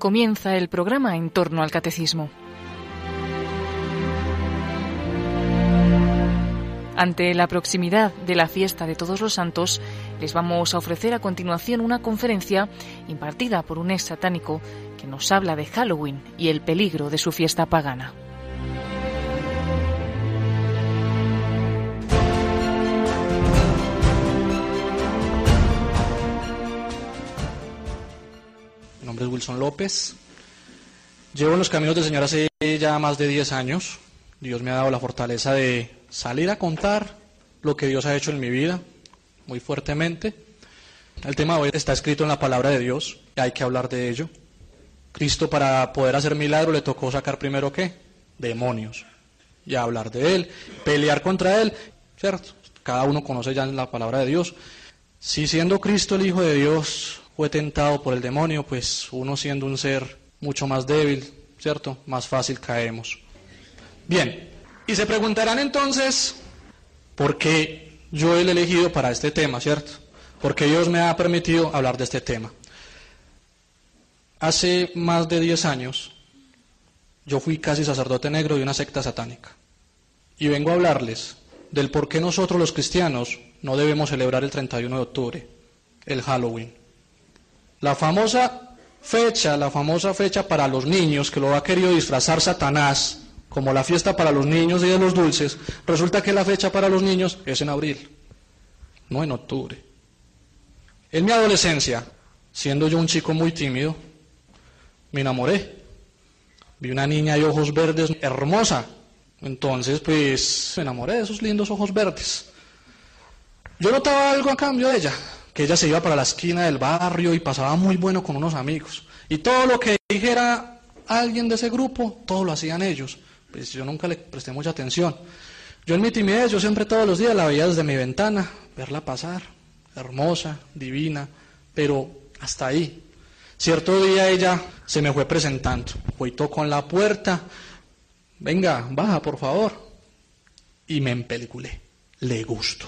Comienza el programa en torno al catecismo. Ante la proximidad de la fiesta de todos los santos, les vamos a ofrecer a continuación una conferencia impartida por un ex satánico que nos habla de Halloween y el peligro de su fiesta pagana. Wilson López. Llevo en los caminos del Señor hace ya más de 10 años. Dios me ha dado la fortaleza de salir a contar lo que Dios ha hecho en mi vida, muy fuertemente. El tema de hoy está escrito en la palabra de Dios y hay que hablar de ello. Cristo para poder hacer milagro le tocó sacar primero qué? Demonios. Y hablar de él, pelear contra él, ¿cierto? Cada uno conoce ya la palabra de Dios. Si siendo Cristo el Hijo de Dios fue tentado por el demonio, pues uno siendo un ser mucho más débil, ¿cierto? Más fácil caemos. Bien, y se preguntarán entonces, ¿por qué yo he elegido para este tema, ¿cierto? Porque Dios me ha permitido hablar de este tema. Hace más de 10 años yo fui casi sacerdote negro de una secta satánica. Y vengo a hablarles del por qué nosotros los cristianos no debemos celebrar el 31 de octubre, el Halloween. La famosa fecha, la famosa fecha para los niños que lo ha querido disfrazar Satanás, como la fiesta para los niños y de los dulces, resulta que la fecha para los niños es en abril, no en octubre. En mi adolescencia, siendo yo un chico muy tímido, me enamoré. Vi una niña de ojos verdes hermosa. Entonces, pues, me enamoré de esos lindos ojos verdes. Yo notaba algo a cambio de ella, ella se iba para la esquina del barrio y pasaba muy bueno con unos amigos. Y todo lo que dijera alguien de ese grupo, todo lo hacían ellos. Pues yo nunca le presté mucha atención. Yo en mi timidez, yo siempre todos los días la veía desde mi ventana, verla pasar, hermosa, divina, pero hasta ahí. Cierto día ella se me fue presentando, fue tocó en la puerta, venga, baja por favor, y me empeliculé, le gusto.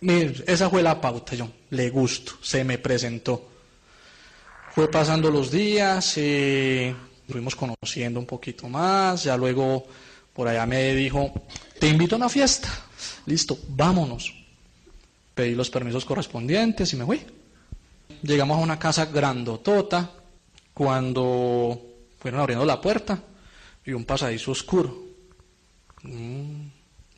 Esa fue la pauta, yo, le gusto, se me presentó. Fue pasando los días, eh, fuimos conociendo un poquito más, ya luego por allá me dijo, te invito a una fiesta, listo, vámonos. Pedí los permisos correspondientes y me fui. Llegamos a una casa grandotota cuando fueron abriendo la puerta y un pasadizo oscuro. Mm,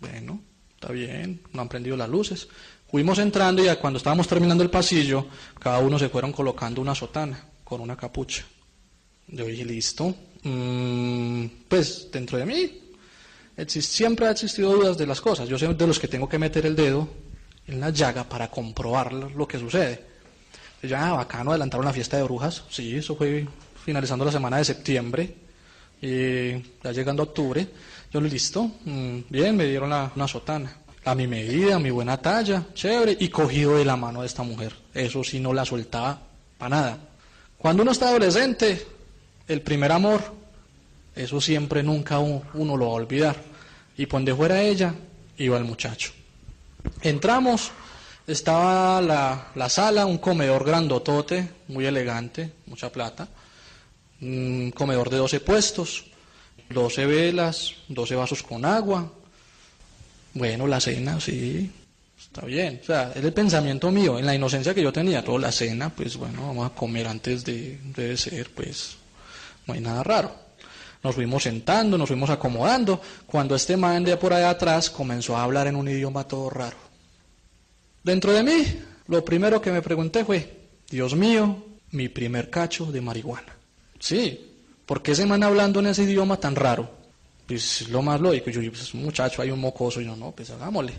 bueno, está bien, no han prendido las luces. Fuimos entrando y cuando estábamos terminando el pasillo, cada uno se fueron colocando una sotana con una capucha. Yo dije, listo. Mm, pues dentro de mí siempre ha existido dudas de las cosas. Yo soy de los que tengo que meter el dedo en la llaga para comprobar lo que sucede. Ya, bacano, adelantaron la fiesta de brujas. Sí, eso fue finalizando la semana de septiembre. Y ya llegando a octubre, yo listo, mm, bien, me dieron la, una sotana. A mi medida, a mi buena talla, chévere, y cogido de la mano de esta mujer. Eso sí no la soltaba para nada. Cuando uno está adolescente, el primer amor, eso siempre nunca uno, lo va a olvidar. Y donde fuera ella, iba el muchacho. Entramos, estaba la, la, sala, un comedor grandotote, muy elegante, mucha plata, un comedor de 12 puestos, 12 velas, 12 vasos con agua. Bueno, la cena, sí, está bien. O sea, es el pensamiento mío, en la inocencia que yo tenía, toda la cena, pues bueno, vamos a comer antes de, debe ser, pues no hay nada raro. Nos fuimos sentando, nos fuimos acomodando, cuando este man de por allá atrás comenzó a hablar en un idioma todo raro. Dentro de mí, lo primero que me pregunté fue, Dios mío, mi primer cacho de marihuana. Sí, ¿por qué ese man hablando en ese idioma tan raro? Pues es lo más lógico. Yo, pues muchacho, hay un mocoso. Y yo, no, pues hagámosle.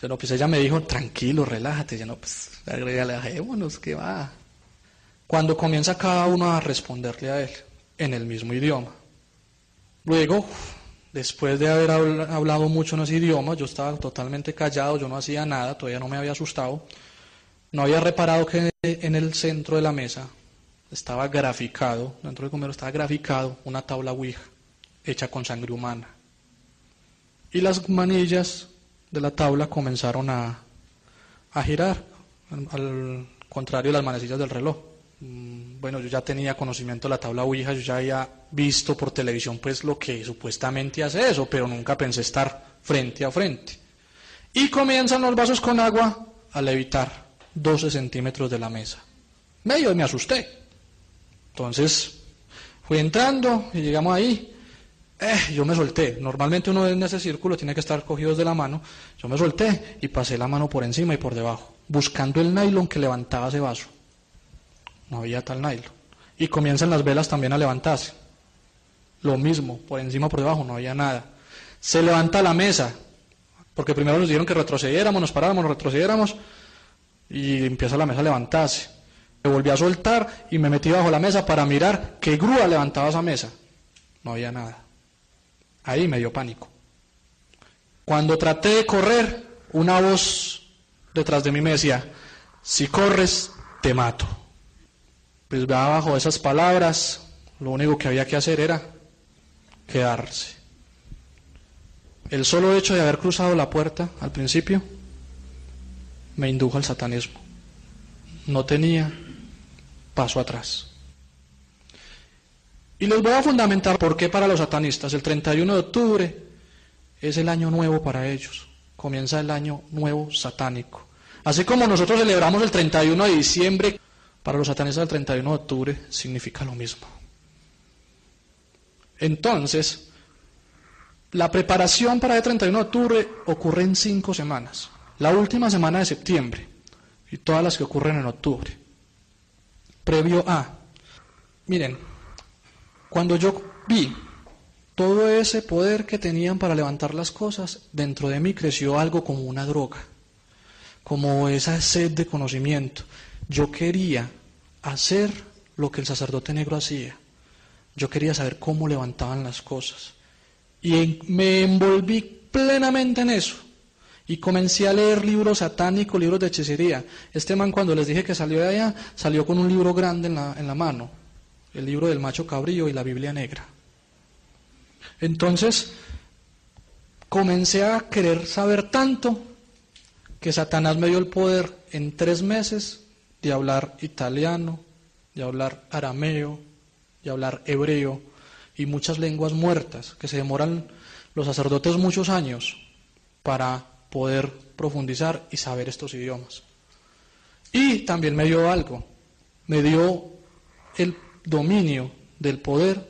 Pero pues ella me dijo, tranquilo, relájate. Ya no, pues relajémonos, que va. Cuando comienza cada uno a responderle a él en el mismo idioma. Luego, después de haber hablado mucho en ese idioma, yo estaba totalmente callado, yo no hacía nada, todavía no me había asustado. No había reparado que en el centro de la mesa estaba graficado, dentro del comedor estaba graficado una tabla Ouija hecha con sangre humana. Y las manillas de la tabla comenzaron a, a girar, al, contrario de las manecillas del reloj. Mm, bueno, yo ya tenía conocimiento de la tabla Ouija, yo ya había visto por televisión pues lo que supuestamente hace eso, pero nunca pensé estar frente a frente. Y comienzan los vasos con agua a levitar 12 centímetros de la mesa. Medio me asusté. Entonces fui entrando y llegamos ahí. Eh, yo me solté. Normalmente uno en ese círculo tiene que estar cogidos de la mano. Yo me solté y pasé la mano por encima y por debajo, buscando el nylon que levantaba ese vaso. No había tal nylon. Y comienzan las velas también a levantarse. Lo mismo, por encima, por debajo, no había nada. Se levanta la mesa, porque primero nos dijeron que retrocediéramos, nos paráramos, nos retrocediéramos, y empieza la mesa a levantarse. Me volví a soltar y me metí bajo la mesa para mirar qué grúa levantaba esa mesa. No había nada. Ahí me dio pánico. Cuando traté de correr, una voz detrás de mí me decía, si corres, te mato. Pues bajo esas palabras, lo único que había que hacer era quedarse. El solo hecho de haber cruzado la puerta al principio me indujo al satanismo. No tenía paso atrás. Y les voy a fundamentar por qué para los satanistas el 31 de octubre es el año nuevo para ellos. Comienza el año nuevo satánico. Así como nosotros celebramos el 31 de diciembre para los satanistas el 31 de octubre significa lo mismo. Entonces, la preparación para el 31 de octubre ocurre en cinco semanas. La última semana de septiembre y todas las que ocurren en octubre. Previo a, miren, cuando yo vi todo ese poder que tenían para levantar las cosas, dentro de mí creció algo como una droga, como esa sed de conocimiento. Yo quería hacer lo que el sacerdote negro hacía. Yo quería saber cómo levantaban las cosas. Y me envolví plenamente en eso. Y comencé a leer libros satánicos, libros de hechicería. Este man cuando les dije que salió de allá, salió con un libro grande en la, en la mano. El libro del macho cabrío y la Biblia negra. Entonces, comencé a querer saber tanto que Satanás me dio el poder en tres meses de hablar italiano, de hablar arameo, de hablar hebreo y muchas lenguas muertas que se demoran los sacerdotes muchos años para poder profundizar y saber estos idiomas. Y también me dio algo, me dio el dominio del poder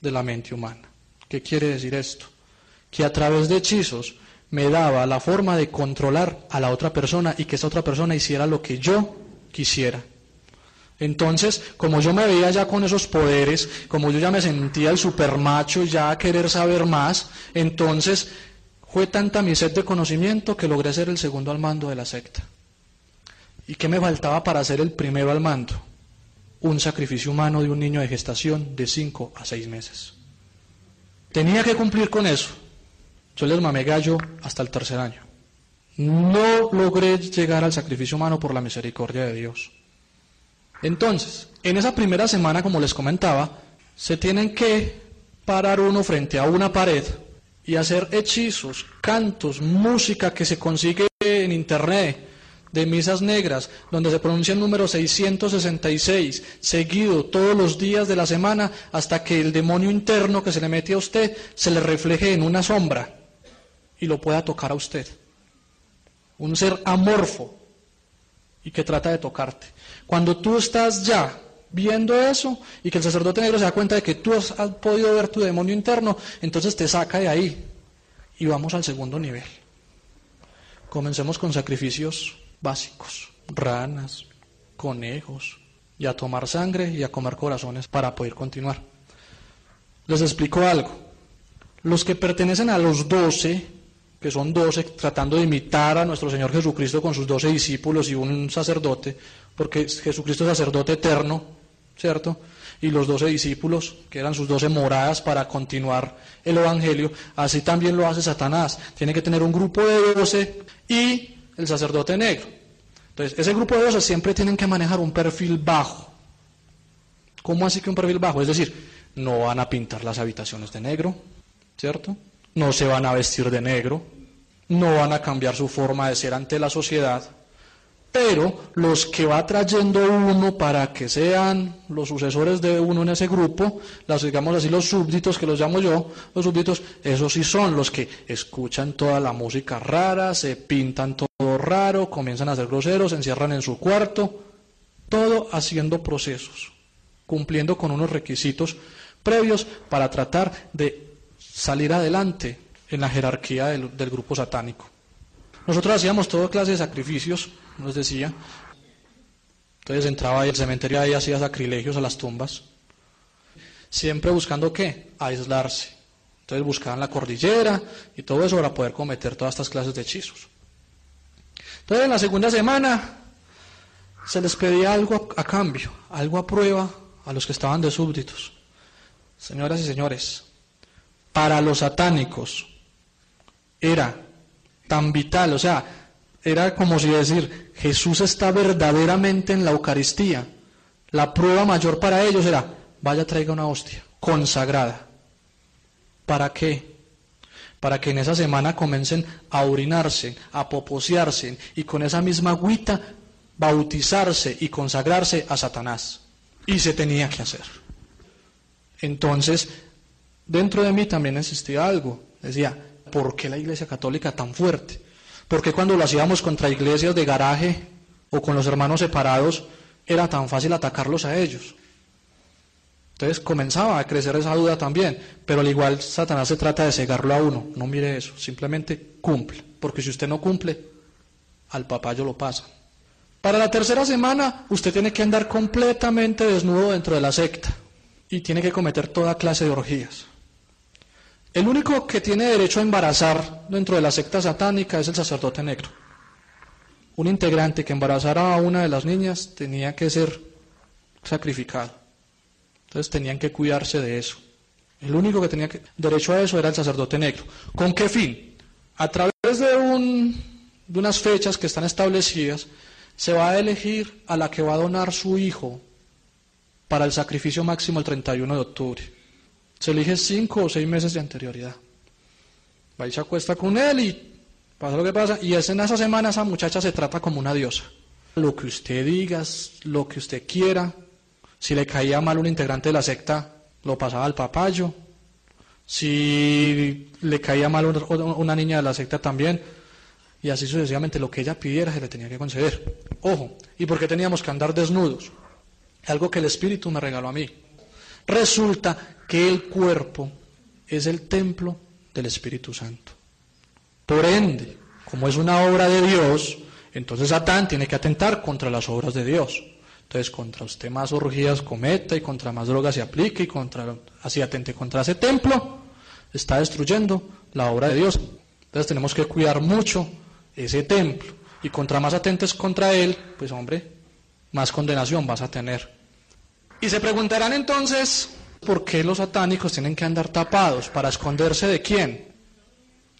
de la mente humana. ¿Qué quiere decir esto? Que a través de hechizos me daba la forma de controlar a la otra persona y que esa otra persona hiciera lo que yo quisiera. Entonces, como yo me veía ya con esos poderes, como yo ya me sentía el supermacho, ya a querer saber más, entonces fue tanta mi sed de conocimiento que logré ser el segundo al mando de la secta. ¿Y qué me faltaba para ser el primero al mando? Un sacrificio humano de un niño de gestación de 5 a 6 meses. Tenía que cumplir con eso. Yo les mamé gallo hasta el tercer año. No logré llegar al sacrificio humano por la misericordia de Dios. Entonces, en esa primera semana, como les comentaba, se tienen que parar uno frente a una pared y hacer hechizos, cantos, música que se consigue en internet, de misas negras, donde se pronuncia el número 666, seguido todos los días de la semana, hasta que el demonio interno que se le mete a usted se le refleje en una sombra y lo pueda tocar a usted un ser amorfo y que trata de tocarte. Cuando tú estás ya viendo eso y que el sacerdote negro se da cuenta de que tú has, podido ver tu demonio interno, entonces te saca de ahí y vamos al segundo nivel. Comencemos con sacrificios básicos, ranas, conejos, y a tomar sangre y a comer corazones para poder continuar. Les explico algo. Los que pertenecen a los doce que son doce, tratando de imitar a nuestro Señor Jesucristo con sus doce discípulos y un sacerdote, porque Jesucristo es sacerdote eterno, ¿cierto? Y los doce discípulos, que eran sus doce moradas para continuar el Evangelio, así también lo hace Satanás. Tiene que tener un grupo de doce y el sacerdote negro. Entonces, ese grupo de doce siempre tienen que manejar un perfil bajo. ¿Cómo así que un perfil bajo? Es decir, no van a pintar las habitaciones de negro, ¿cierto? No se van a vestir de negro, no van a cambiar su forma de ser ante la sociedad, pero los que va trayendo uno para que sean los sucesores de uno en ese grupo, las digamos así los súbditos que los llamo yo, los súbditos, esos sí son los que escuchan toda la música rara, se pintan todo raro, comienzan a ser groseros, se encierran en su cuarto, todo haciendo procesos, cumpliendo con unos requisitos previos para tratar de salir adelante en la jerarquía del, del grupo satánico. Nosotros hacíamos toda clase de sacrificios nos decía. Entonces entraba ahí al cementerio y hacía sacrilegios a las tumbas. Siempre buscando qué? Aislarse. Entonces buscaban la cordillera y todo eso para poder cometer todas estas clases de hechizos. Entonces en la segunda semana se les pedía algo a, a cambio, algo a prueba a los que estaban de súbditos. Señoras y señores, para los satánicos era tan vital, o sea, era como si decir, Jesús está verdaderamente en la Eucaristía. La prueba mayor para ellos era, vaya traiga una hostia consagrada. ¿Para qué? Para que en esa semana comiencen a orinarse, a poposearse y con esa misma agüita bautizarse y consagrarse a Satanás. Y se tenía que hacer. Entonces, dentro de mí también existía algo. Decía, ¿por qué la Iglesia Católica tan fuerte? Porque cuando lo hacíamos contra iglesias de garaje o con los hermanos separados era tan fácil atacarlos a ellos? Entonces comenzaba a crecer esa duda también, pero al igual Satanás se trata de cegarlo a uno, no mire eso, simplemente cumple, porque si usted no cumple, al papayo lo pasa. Para la tercera semana usted tiene que andar completamente desnudo dentro de la secta y tiene que cometer toda clase de orgías. El único que tiene derecho a embarazar dentro de la secta satánica es el sacerdote negro. Un integrante que embarazara a una de las niñas tenía que ser sacrificado. Entonces tenían que cuidarse de eso. El único que tenía derecho a eso era el sacerdote negro. ¿Con qué fin? A través de, un, de unas fechas que están establecidas, se va a elegir a la que va a donar su hijo para el sacrificio máximo el 31 de octubre. Se elige cinco o seis meses de anterioridad. Va y se acuesta con él y pasa lo que pasa. Y es en esa semana esa muchacha se trata como una diosa. Lo que usted diga, lo que usted quiera. Si le caía mal un integrante de la secta, lo pasaba al papayo. Si le caía mal una niña de la secta también. Y así sucesivamente, lo que ella pidiera se le tenía que conceder. Ojo, ¿y por qué teníamos que andar desnudos? Algo que el Espíritu me regaló a mí. Resulta que el cuerpo es el templo del Espíritu Santo. Por ende, como es una obra de Dios, entonces Satán tiene que atentar contra las obras de Dios. Entonces, contra usted más orgías cometa y contra más drogas se aplique y contra, así atente contra ese templo, está destruyendo la obra de Dios. Entonces tenemos que cuidar mucho ese templo. Y contra más atentes contra él, pues hombre, más condenación vas a tener. Y se preguntarán entonces, ¿por qué los satánicos tienen que andar tapados? ¿Para esconderse de quién?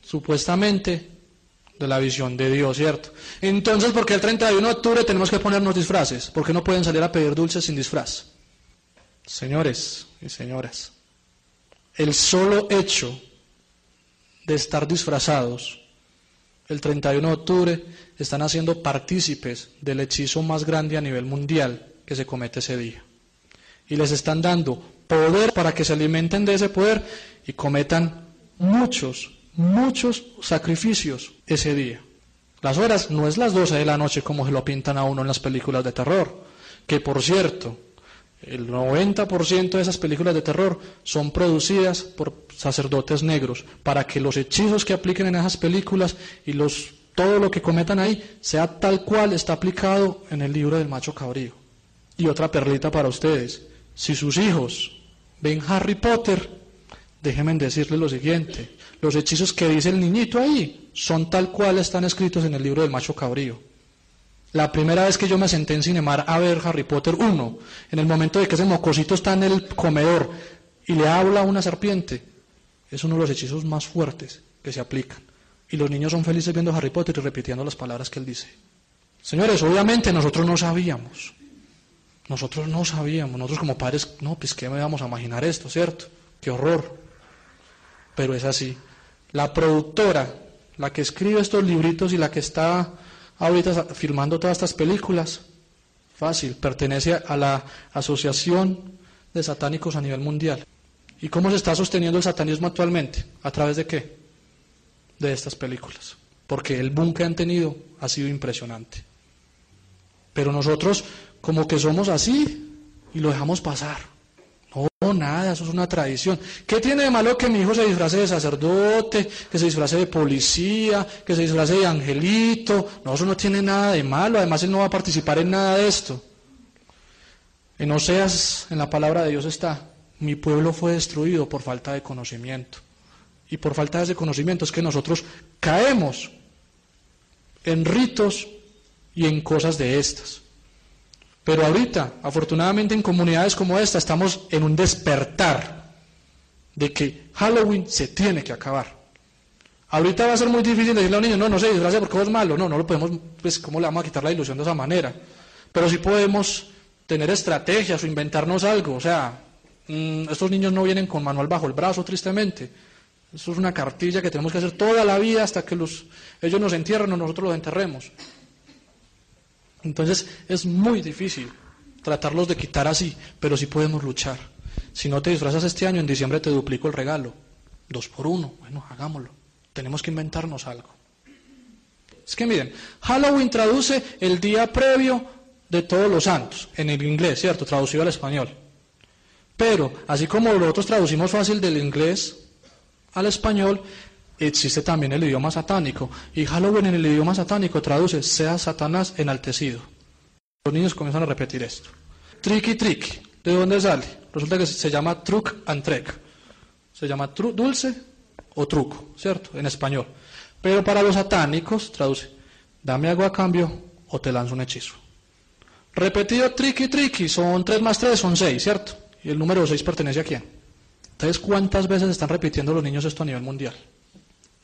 Supuestamente de la visión de Dios, ¿cierto? Entonces, ¿por qué el 31 de octubre tenemos que ponernos disfraces? ¿Por qué no pueden salir a pedir dulces sin disfraz? Señores y señoras, el solo hecho de estar disfrazados el 31 de octubre están haciendo partícipes del hechizo más grande a nivel mundial que se comete ese día. Y les están dando poder para que se alimenten de ese poder y cometan muchos, muchos sacrificios ese día. Las horas no es las 12 de la noche como se lo pintan a uno en las películas de terror, que por cierto, el 90% de esas películas de terror son producidas por sacerdotes negros, para que los hechizos que apliquen en esas películas y los, todo lo que cometan ahí sea tal cual está aplicado en el libro del macho cabrío. Y otra perlita para ustedes. Si sus hijos ven Harry Potter, déjenme decirles lo siguiente. Los hechizos que dice el niñito ahí son tal cual están escritos en el libro del macho cabrío. La primera vez que yo me senté en Cinemar a ver Harry Potter 1, en el momento de que ese mocosito está en el comedor y le habla a una serpiente, es uno de los hechizos más fuertes que se aplican. Y los niños son felices viendo Harry Potter y repitiendo las palabras que él dice. Señores, obviamente nosotros no sabíamos. Nosotros no sabíamos, nosotros como padres, no, pues qué me vamos a imaginar esto, ¿cierto? Qué horror. Pero es así. La productora, la que escribe estos libritos y la que está ahorita filmando todas estas películas? Fácil, pertenece a la Asociación de Satánicos a nivel mundial. ¿Y cómo se está sosteniendo el satanismo actualmente? ¿A través de qué? De estas películas. Porque el boom que han tenido ha sido impresionante. Pero nosotros como que somos así y lo dejamos pasar. No, nada, eso es una tradición. ¿Qué tiene de malo que mi hijo se disfrace de sacerdote, que se disfrace de policía, que se disfrace de angelito? No, eso no tiene nada de malo. Además, él no va a participar en nada de esto. En Oseas, en la palabra de Dios está, mi pueblo fue destruido por falta de conocimiento. Y por falta de ese conocimiento es que nosotros caemos en ritos y en cosas de estas. Pero ahorita, afortunadamente en comunidades como esta, estamos en un despertar de que Halloween se tiene que acabar. Ahorita va a ser muy difícil decirle a un niño, no, no se disfrace porque es malo. No, no lo podemos, pues, ¿cómo le vamos a quitar la ilusión de esa manera? Pero sí podemos tener estrategias o inventarnos algo. O sea, mm, estos niños no vienen con manual bajo el brazo, tristemente. Eso es una cartilla que tenemos que hacer toda la vida hasta que los, ellos nos entierren o nosotros los enterremos. Entonces es muy difícil tratarlos de quitar así, pero sí podemos luchar. Si no te disfrazas este año, en diciembre te duplico el regalo. Dos por uno. Bueno, hagámoslo. Tenemos que inventarnos algo. Es que miren, Halloween traduce el día previo de todos los santos, en el inglés, ¿cierto? Traducido al español. Pero, así como nosotros traducimos fácil del inglés al español, existe también el idioma satánico. Y Halloween en el idioma satánico traduce sea Satanás enaltecido. Los niños comienzan a repetir esto. Tricky tricky. ¿De dónde sale? Resulta que se llama truc and trek. Se llama dulce o truco, ¿cierto? En español. Pero para los satánicos traduce dame agua a cambio o te lanzo un hechizo. Repetido tricky tricky. Son 3 más 3 son 6, ¿cierto? Y el número 6 pertenece a quién. Entonces, ¿cuántas veces están repitiendo los niños esto a nivel mundial?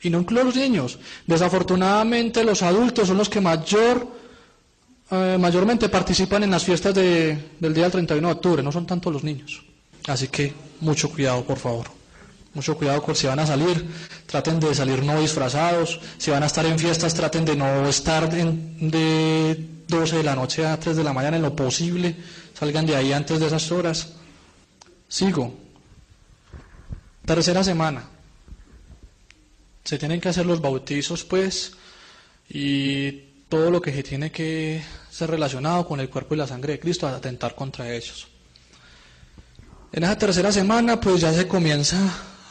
Y no incluyo los niños. Desafortunadamente los adultos son los que mayor, eh, mayormente participan en las fiestas del día del 31 de octubre, no son tanto los niños. Así que mucho cuidado, por favor. Mucho cuidado con si van a salir, traten de salir no disfrazados. Si van a estar en fiestas, traten de no estar de 12 de la noche a 3 de la mañana en lo posible. Salgan de ahí antes de esas horas. Sigo. Tercera semana se tienen que hacer los bautizos, pues, y todo lo que se tiene que ser relacionado con el cuerpo y la sangre de Cristo, a atentar contra ellos. En esa tercera semana, pues ya se comienza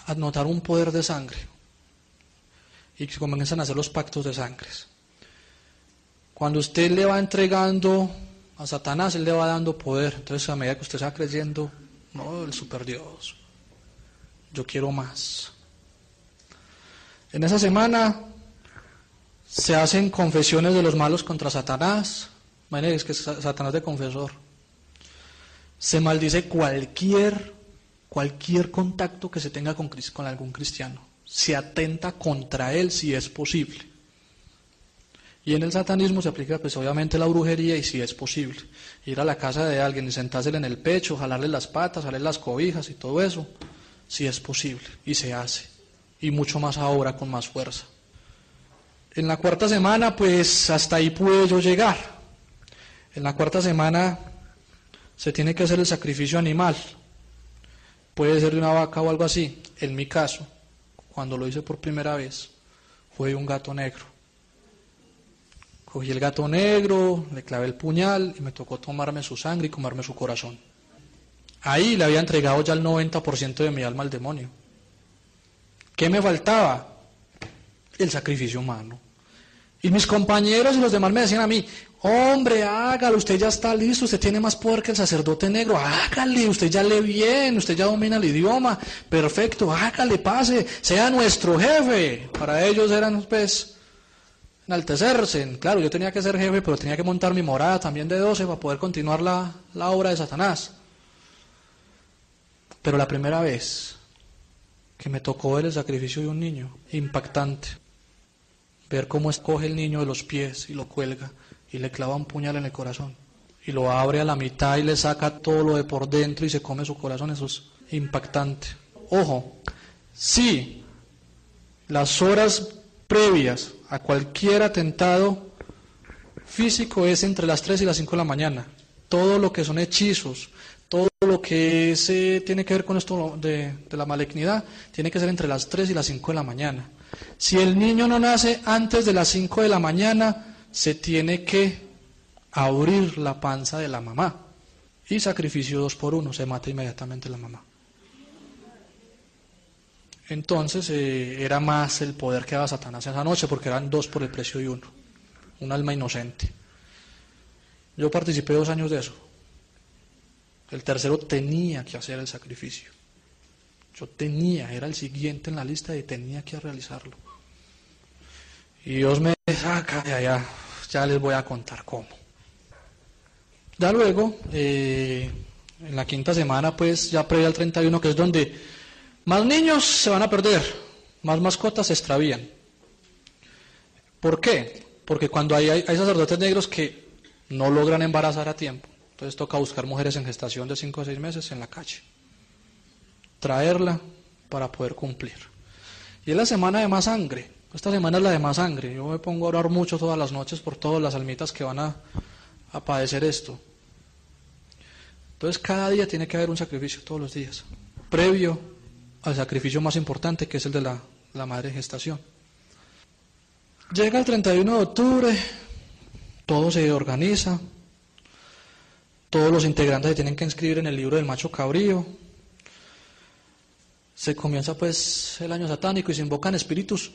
a notar un poder de sangre y se comienzan a hacer los pactos de sangre. Cuando usted le va entregando a Satanás, él le va dando poder. Entonces, a medida que usted va creyendo, no, el super Dios, yo quiero más. En esa semana se hacen confesiones de los malos contra Satanás. Imagínense que Satanás de confesor. Se maldice cualquier, cualquier contacto que se tenga con, con algún cristiano. Se atenta contra él si es posible. Y en el satanismo se aplica pues obviamente la brujería y si es posible. Ir a la casa de alguien y sentársele en el pecho, jalarle las patas, jalarle las cobijas y todo eso, si es posible. Y se hace y mucho más ahora con más fuerza. En la cuarta semana, pues hasta ahí pude yo llegar. En la cuarta semana se tiene que hacer el sacrificio animal. Puede ser de una vaca o algo así. En mi caso, cuando lo hice por primera vez, fue un gato negro. Cogí el gato negro, le clavé el puñal y me tocó tomarme su sangre y comerme su corazón. Ahí le había entregado ya el 90% de mi alma al demonio. ¿Qué me faltaba? El sacrificio humano. Y mis compañeros y los demás me decían a mí, hombre, hágalo, usted ya está listo, usted tiene más poder que el sacerdote negro, hágale, usted ya lee bien, usted ya domina el idioma, perfecto, hágale, pase, sea nuestro jefe. Para ellos eran, pues, enaltecerse. Claro, yo tenía que ser jefe, pero tenía que montar mi morada también de 12 para poder continuar la, la obra de Satanás. Pero la primera vez que me tocó ver el sacrificio de un niño, impactante. Ver cómo escoge el niño de los pies y lo cuelga y le clava un puñal en el corazón y lo abre a la mitad y le saca todo lo de por dentro y se come su corazón, eso es impactante. Ojo, si las horas previas a cualquier atentado físico es entre las 3 y las 5 de la mañana. Todo lo que son hechizos, todo lo que se tiene que ver con esto de, la malignidad, tiene que ser entre las 3 y las 5 de la mañana. Si el niño no nace antes de las 5 de la mañana, se tiene que abrir la panza de la mamá. Y sacrificio dos por uno, se mata inmediatamente la mamá. Entonces eh, era más el poder que daba Satanás esa noche, porque eran dos por el precio de uno, un alma inocente. Yo participé dos años de eso. El tercero tenía que hacer el sacrificio. Yo tenía, era el siguiente en la lista y tenía que realizarlo. Y Dios me saca de allá, ya les voy a contar cómo. Ya luego, eh, en la quinta semana, pues ya previa al 31, que es donde más niños se van a perder, más mascotas se extravían. ¿Por qué? Porque cuando hay, hay, sacerdotes negros que no logran embarazar a tiempo, entonces toca buscar mujeres en gestación de 5 o 6 meses en la calle, traerla para poder cumplir. Y es la semana de más sangre, esta semana es la de más sangre. Yo me pongo a orar mucho todas las noches por todas las almitas que van a, a padecer esto. Entonces cada día tiene que haber un sacrificio, todos los días, previo al sacrificio más importante, que es el de la, la madre gestación. Llega el 31 de octubre, todo se organiza, todos los integrantes se tienen que inscribir en el libro del macho cabrío. Se comienza pues el año satánico y se invocan espíritus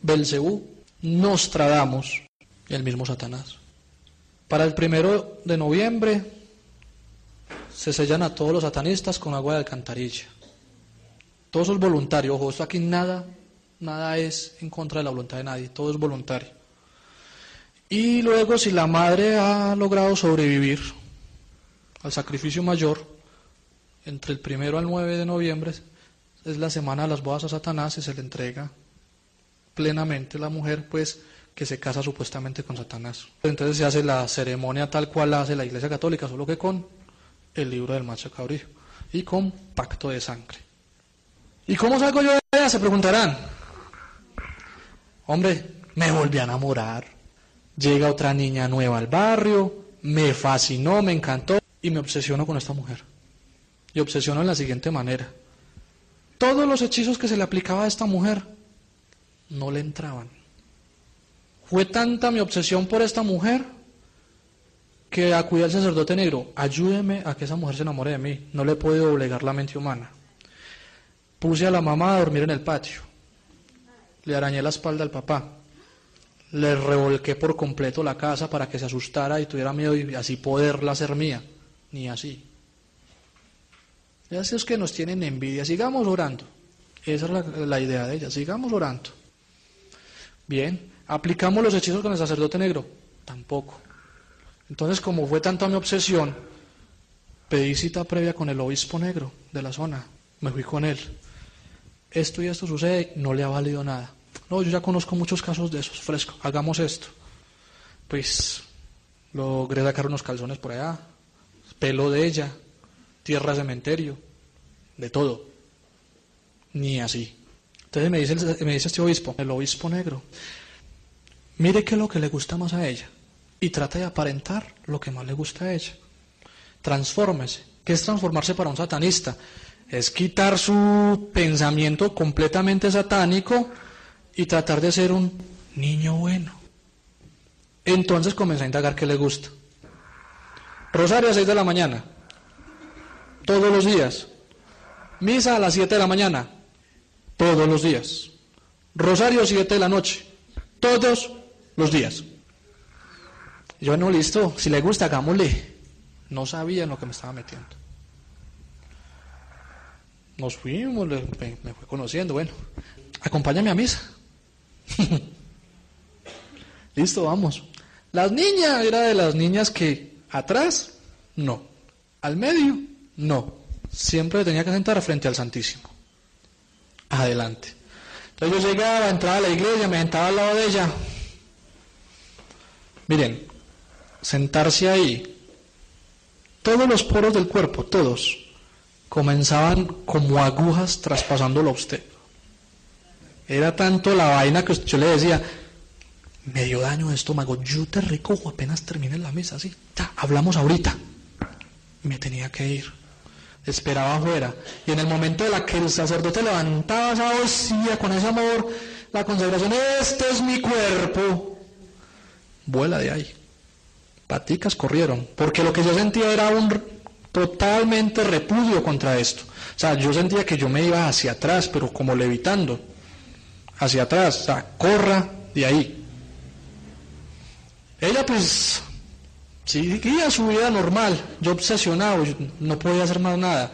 Belcebú, Nostradamus y el mismo Satanás. Para el primero de noviembre se sellan a todos los satanistas con agua de alcantarilla. Todo eso es voluntario. Ojo, esto aquí nada, nada es en contra de la voluntad de nadie. Todo es voluntario. Y luego, si la madre ha logrado sobrevivir al sacrificio mayor, entre el primero al 9 de noviembre, es la semana de las bodas a Satanás y se le entrega plenamente la mujer, pues, que se casa supuestamente con Satanás. Entonces se hace la ceremonia tal cual la hace la Iglesia Católica, solo que con el libro del macho cabrío y con pacto de sangre. ¿Y cómo salgo yo de ella? Se preguntarán. Hombre, me volví a enamorar. Llega otra niña nueva al barrio, me fascinó, me encantó y me obsesiono con esta mujer. Y obsesiono en la siguiente manera. Todos los hechizos que se le aplicaba a esta mujer no le entraban. Fue tanta mi obsesión por esta mujer que acudí al sacerdote negro, ayúdeme a que esa mujer se enamore de mí, no le puedo doblegar la mente humana. Puse a la mamá a dormir en el patio. Le arañé la espalda al papá. Le revolqué por completo la casa para que se asustara y tuviera miedo y así poderla hacer mía. Ni así. Ya es que nos tienen envidia. Sigamos orando. Esa es la, la idea de ella. Sigamos orando. Bien. ¿Aplicamos los hechizos con el sacerdote negro? Tampoco. Entonces, como fue tanta mi obsesión, pedí cita previa con el obispo negro de la zona. Me fui con él esto y esto sucede, no le ha valido nada. No, yo ya conozco muchos casos de esos, fresco, hagamos esto. Pues logré sacar unos calzones por allá, pelo de ella, tierra cementerio, de todo. Ni así. Entonces me dice, este obispo, el obispo negro, mire qué es lo que le gusta más a ella y trata de aparentar lo que más le gusta a ella. Transfórmese. ¿Qué es transformarse para un satanista? es quitar su pensamiento completamente satánico y tratar de ser un niño bueno. Entonces comencé a indagar qué le gusta. Rosario a 6 de la mañana, todos los días. Misa a las 7 de la mañana, todos los días. Rosario a 7 de la noche, todos los días. Yo no, listo, si le gusta, hagámosle. No sabía en lo que me estaba metiendo. Nos fuimos, me, fue conociendo, bueno, acompáñame a misa. Listo, vamos. Las niñas, era de las niñas que atrás, no. Al medio, no. Siempre tenía que sentar frente al Santísimo. Adelante. Entonces yo llegaba, entraba a la iglesia, me sentaba al lado de ella. Miren, sentarse ahí, todos los poros del cuerpo, todos, comenzaban como agujas traspasándolo a usted. Era tanto la vaina que yo le decía, me dio daño de estómago, yo te recojo apenas termine la misa, así, ya, hablamos ahorita. Me tenía que ir. Esperaba afuera. Y en el momento de la que el sacerdote levantaba esa hostia con ese amor, la consagración, este es mi cuerpo, vuela de ahí. Paticas corrieron, porque lo que yo sentía era un totalmente repudio contra esto. O sea, yo sentía que yo me iba hacia atrás, pero como levitando, hacia atrás, o sea, corra de ahí. Ella pues seguía su vida normal, yo obsesionado, no podía hacer más nada.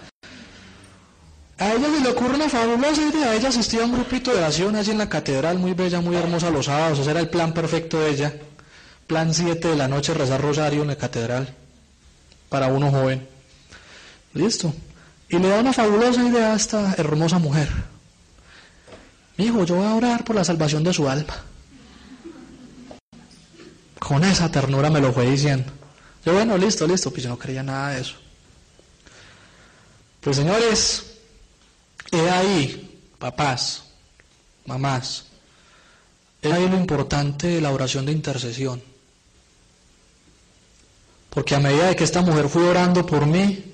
A ella se le ocurre una fabulosa idea, ella asistía a un grupito de oración allí en la catedral, muy bella, muy hermosa los sábados, ese era el plan perfecto de ella. Plan 7 de la noche, rezar rosario en la catedral, para uno joven. Listo. Y le da una fabulosa idea a esta hermosa mujer. Hijo, yo voy a orar por la salvación de su alma. Con esa ternura me lo fue diciendo. Yo, bueno, listo, listo, pues yo no creía nada de eso. Pues señores, he ahí, papás, mamás, he ahí lo importante de la oración de intercesión. Porque a medida de que esta mujer fue orando por mí,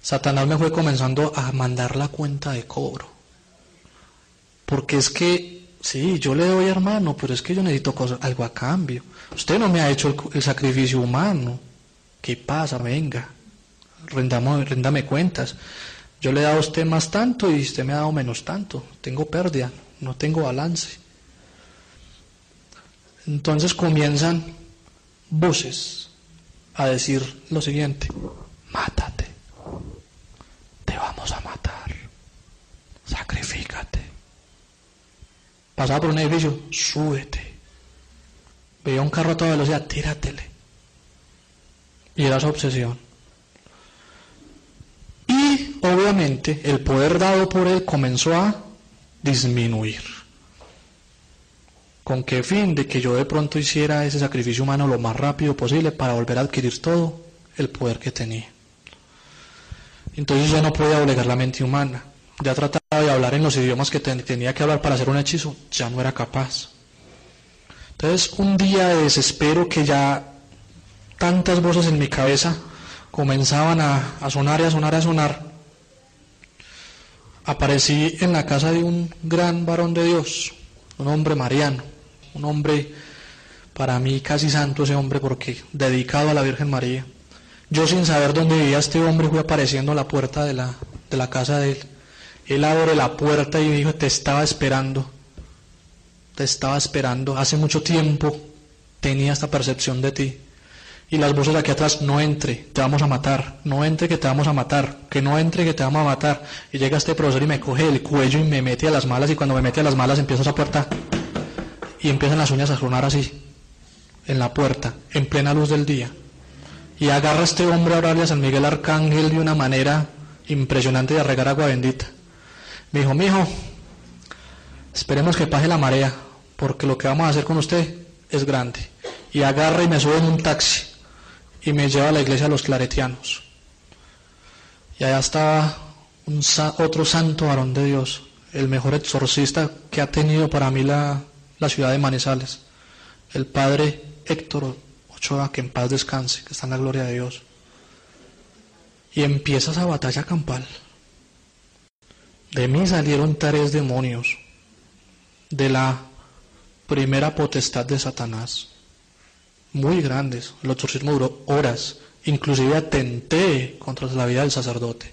Satanás me fue comenzando a mandar la cuenta de cobro. Porque es que, sí, yo le doy hermano, pero es que yo necesito algo a cambio. Usted no me ha hecho el, sacrificio humano. ¿Qué pasa? Venga, rendame, rendame cuentas. Yo le he dado a usted más tanto y usted me ha dado menos tanto. Tengo pérdida, no tengo balance. Entonces comienzan voces a decir lo siguiente, mátate, te vamos a matar, sacrifícate. Pasaba por un edificio, súbete. Veía un carro a toda velocidad, tíratele. Y era su obsesión. Y obviamente el poder dado por él comenzó a disminuir. ¿Con qué fin? De que yo de pronto hiciera ese sacrificio humano lo más rápido posible para volver a adquirir todo el poder que tenía. Entonces ya no podía doblegar la mente humana. Ya trataba de hablar en los idiomas que tenía que hablar para hacer un hechizo, ya no era capaz. Entonces un día de desespero que ya tantas voces en mi cabeza comenzaban a, sonar y a sonar y a sonar, aparecí en la casa de un gran varón de Dios, un hombre mariano, un hombre para mí casi santo ese hombre porque dedicado a la Virgen María. Yo sin saber dónde vivía este hombre fui apareciendo a la puerta de la, de la casa de él. Él abre la puerta y me dijo, te estaba esperando, te estaba esperando. Hace mucho tiempo tenía esta percepción de ti. Y las voces de aquí atrás, no entre, te vamos a matar, no entre que te vamos a matar, que no entre que te vamos a matar. Y llega este profesor y me coge el cuello y me mete a las malas y cuando me mete a las malas empiezo esa puerta y empiezan las uñas a sonar así, en la puerta, en plena luz del día. Y agarra a este hombre a orarle a San Miguel Arcángel de una manera impresionante de regar agua bendita. Me dijo, mijo, esperemos que pase la marea, porque lo que vamos a hacer con usted es grande. Y agarra y me sube en un taxi y me lleva a la iglesia de los claretianos. Y allá está un, otro santo varón de Dios, el mejor exorcista que ha tenido para mí la, la ciudad de Manizales. El padre Héctor Ochoa, que en paz descanse, que está en la gloria de Dios. Y empieza esa batalla campal. De mí salieron tres demonios de la primera potestad de Satanás, muy grandes. El exorcismo duró horas, inclusive atenté contra la vida del sacerdote.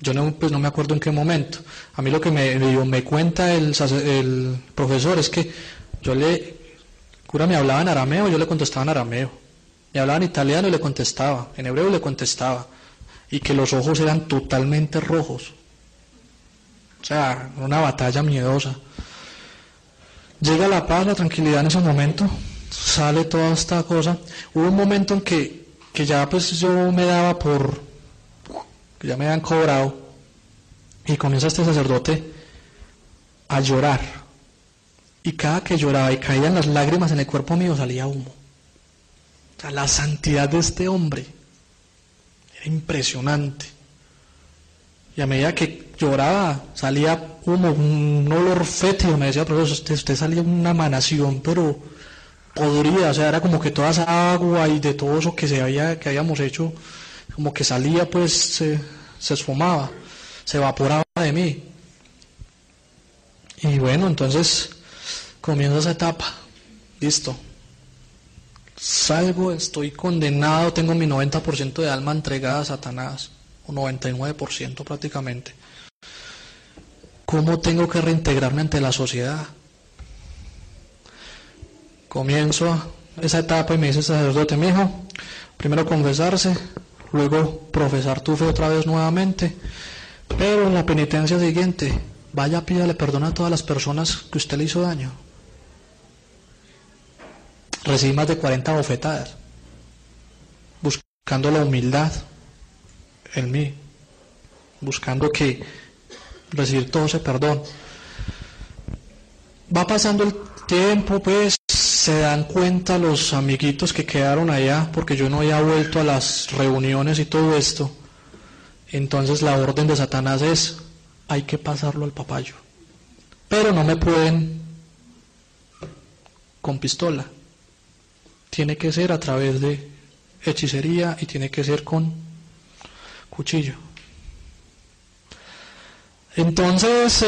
Yo no, pues no me acuerdo en qué momento. A mí lo que me, me cuenta el, el, profesor es que yo le, cura me hablaba en arameo, yo le contestaba en arameo. Me hablaba en italiano y le contestaba, en hebreo le contestaba. Y que los ojos eran totalmente rojos. O sea, una batalla miedosa. Llega la paz, la tranquilidad en ese momento, sale toda esta cosa. Hubo un momento en que, que ya pues yo me daba por ya me habían cobrado, y comienza este sacerdote a llorar. Y cada que lloraba y caían las lágrimas en el cuerpo mío salía humo. O sea, la santidad de este hombre era impresionante. Y a medida que lloraba, salía humo, un olor fétido, me decía, profesor, usted, usted salía una emanación, pero podría, o sea, era como que toda esa agua y de todo eso que se había, que habíamos hecho, como que salía, pues se, se esfumaba, se evaporaba de mí. Y bueno, entonces comienza esa etapa, listo. Salgo, estoy condenado, tengo mi 90% de alma entregada a Satanás, o 99% prácticamente. ¿Cómo tengo que reintegrarme ante la sociedad? Comienzo esa etapa y me dice sacerdote, mi hijo, primero confesarse, luego profesar tu fe otra vez nuevamente, pero en la penitencia siguiente, vaya pídale perdón a todas las personas que usted le hizo daño. Recibí más de 40 bofetadas, buscando la humildad en mí, buscando que recibir todo ese perdón. Va pasando el tiempo, pues se dan cuenta los amiguitos que quedaron allá, porque yo no había vuelto a las reuniones y todo esto. Entonces la orden de Satanás es, hay que pasarlo al papayo. Pero no me pueden con pistola. Tiene que ser a través de hechicería y tiene que ser con cuchillo. Entonces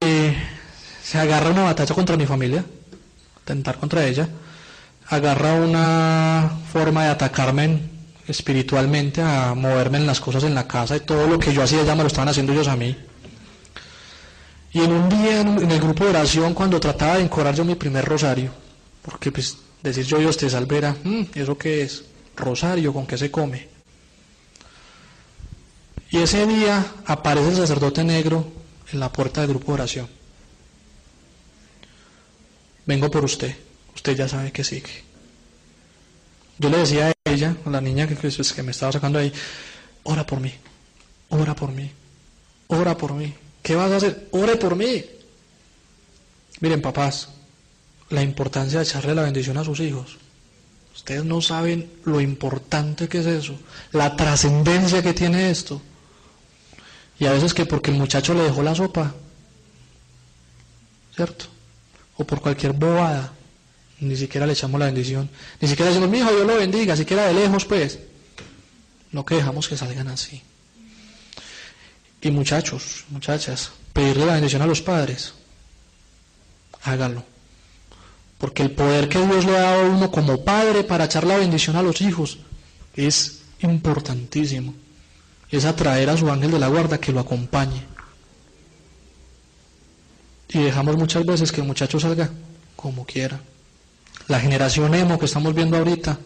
eh, se agarra una batalla contra mi familia tentar contra ella, agarra una forma de atacarme espiritualmente, a moverme en las cosas en la casa y todo lo que yo hacía ya me lo estaban haciendo ellos a mí. Y en un día en, el grupo de oración, cuando trataba de encorar yo mi primer rosario, porque pues decir yo Dios te salvera, mm, ¿eso qué es? Rosario, ¿con qué se come? Y ese día aparece el sacerdote negro en la puerta del grupo de oración vengo por usted, usted ya sabe que sigue. Yo le decía a ella, a la niña que, pues, que me estaba sacando ahí, ora por mí, ora por mí, ora por mí. ¿Qué vas a hacer? Ore por mí. Miren, papás, la importancia de echarle la bendición a sus hijos. Ustedes no saben lo importante que es eso, la trascendencia que tiene esto. Y a veces que porque el muchacho le dejó la sopa, ¿cierto? o por cualquier bobada, ni siquiera le echamos la bendición, ni siquiera decimos, mi hijo, Dios lo bendiga, siquiera de lejos, pues. No que dejamos que salgan así. Y muchachos, muchachas, pedirle la bendición a los padres, háganlo. Porque el poder que Dios le ha dado a uno como padre para echar la bendición a los hijos es importantísimo. Es atraer a su ángel de la guarda que lo acompañe y dejamos muchas veces que el muchacho salga como quiera. La generación emo que estamos viendo ahorita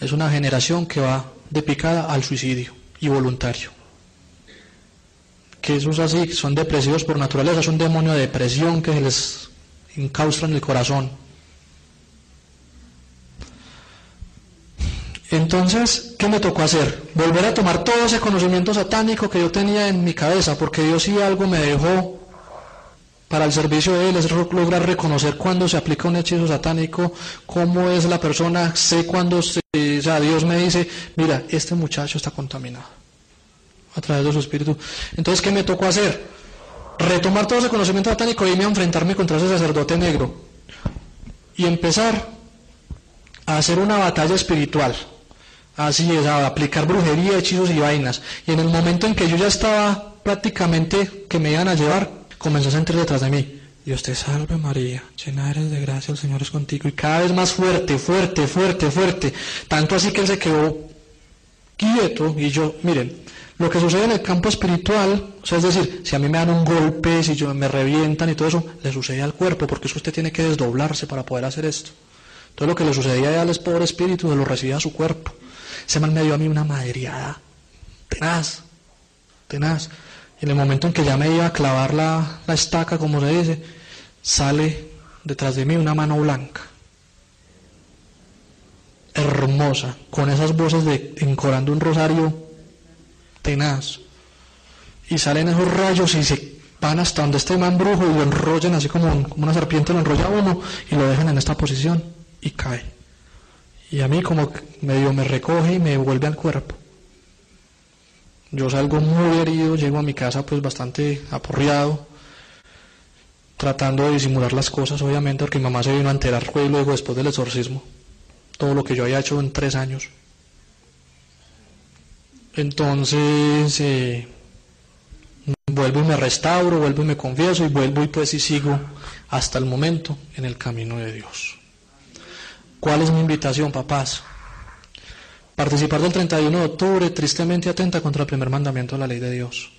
es una generación que va de picada al suicidio y voluntario. Que esos así son depresivos por naturaleza, es un demonio de depresión que se les incausta en el corazón. Entonces, ¿qué me tocó hacer? Volver a tomar todo ese conocimiento satánico que yo tenía en mi cabeza, porque Dios sí algo me dejó para el servicio de Él es lograr reconocer cuándo se aplica un hechizo satánico, cómo es la persona, sé cuándo se, o sea, Dios me dice, mira, este muchacho está contaminado a través de su espíritu. Entonces, ¿qué me tocó hacer? Retomar todo ese conocimiento satánico y irme a enfrentarme contra ese sacerdote negro y empezar a hacer una batalla espiritual. Así es, a aplicar brujería, hechizos y vainas. Y en el momento en que yo ya estaba prácticamente que me iban a llevar, comenzó a sentir detrás de mí. Dios te salve María, llena eres de gracia, el Señor es contigo. Y cada vez más fuerte, fuerte, fuerte, fuerte. Tanto así que él se quedó quieto y yo, miren, lo que sucede en el campo espiritual, o sea, es decir, si a mí me dan un golpe, si yo, me revientan y todo eso, le sucede al cuerpo, porque eso usted tiene que desdoblarse para poder hacer esto. Todo lo que le sucedía al pobre espíritu, se lo recibía a su cuerpo. Ese mal me dio a mí una madriada tenaz, tenaz. En el momento en que ya me iba a clavar la, estaca, como se dice, sale detrás de mí una mano blanca, hermosa, con esas voces de encorando un rosario tenaz. Y salen esos rayos y se van hasta donde este man brujo y lo enrollan así como, como una serpiente lo enrolla uno y lo dejan en esta posición y cae. Y a mí como medio me recoge y me vuelve al cuerpo. Yo salgo muy herido, llego a mi casa pues bastante aporreado, tratando de disimular las cosas, obviamente, porque mi mamá se vino a enterar fue luego después del exorcismo, todo lo que yo había hecho en tres años. Entonces, eh, vuelvo y me restauro, vuelvo y me confieso y vuelvo y pues y sigo hasta el momento en el camino de Dios. ¿Cuál es mi invitación, papás? Participar del 31 de octubre tristemente atenta contra el primer mandamiento de la ley de Dios.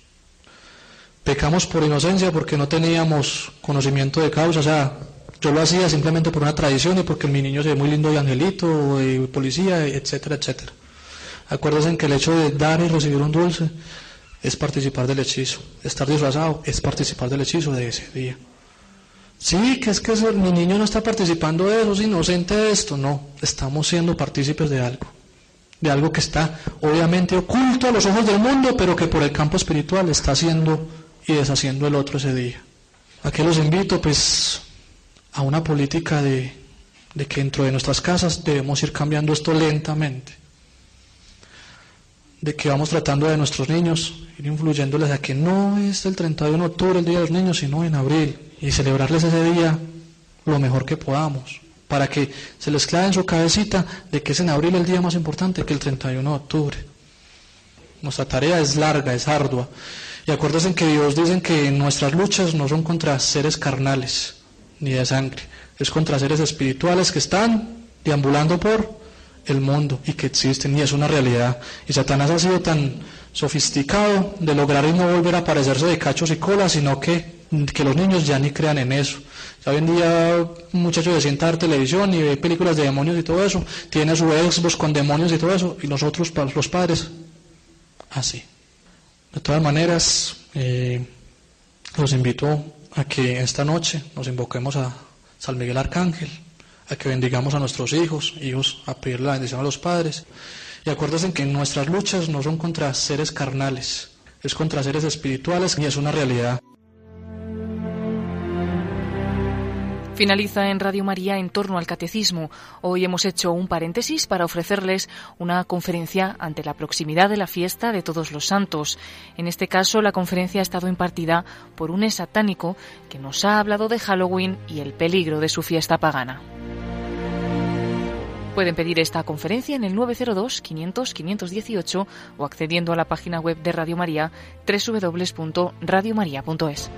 Pecamos por inocencia porque no teníamos conocimiento de causa, o sea, yo lo hacía simplemente por una tradición y porque mi niño se ve muy lindo y angelito, y policía, etcétera, etcétera. Acuérdense que el hecho de dar y recibir un dulce es participar del hechizo. Estar disfrazado es participar del hechizo de ese día. Sí, que es que mi niño no está participando de eso, es inocente de esto. No, estamos siendo partícipes de algo de algo que está obviamente oculto a los ojos del mundo, pero que por el campo espiritual está haciendo y deshaciendo el otro ese día. Aquí los invito pues a una política de que dentro de nuestras casas debemos ir cambiando esto lentamente, de que vamos tratando de nuestros niños, ir influyéndoles a que no es el 31 de octubre el Día de los Niños, sino en abril, y celebrarles ese día lo mejor que podamos para que se les clave en su cabecita de que es en abril el día más importante que el 31 de octubre. Nuestra tarea es larga, es ardua. Y acuérdense que Dios dice que nuestras luchas no son contra seres carnales ni de sangre, es contra seres espirituales que están deambulando por el mundo y que existen y es una realidad. Y Satanás ha sido tan sofisticado de lograr y no volver a parecerse de cachos y colas, sino que, que los niños ya ni crean en eso. Hoy en día un muchacho de sienta televisión y ve películas de demonios y todo eso, tiene su Xbox con demonios y todo eso, y nosotros, los padres, así. De todas maneras, eh, los invito a que esta noche nos invoquemos a San Miguel Arcángel, a que bendigamos a nuestros hijos, hijos a pedir la bendición a los padres. Y acuérdense que nuestras luchas no son contra seres carnales, es contra seres espirituales y es una realidad. Finaliza en Radio María en torno al catecismo. Hoy hemos hecho un paréntesis para ofrecerles una conferencia ante la proximidad de la fiesta de todos los santos. En este caso, la conferencia ha estado impartida por un satánico que nos ha hablado de Halloween y el peligro de su fiesta pagana. Pueden pedir esta conferencia en el 902-500-518 o accediendo a la página web de Radio María www.radiomaria.es.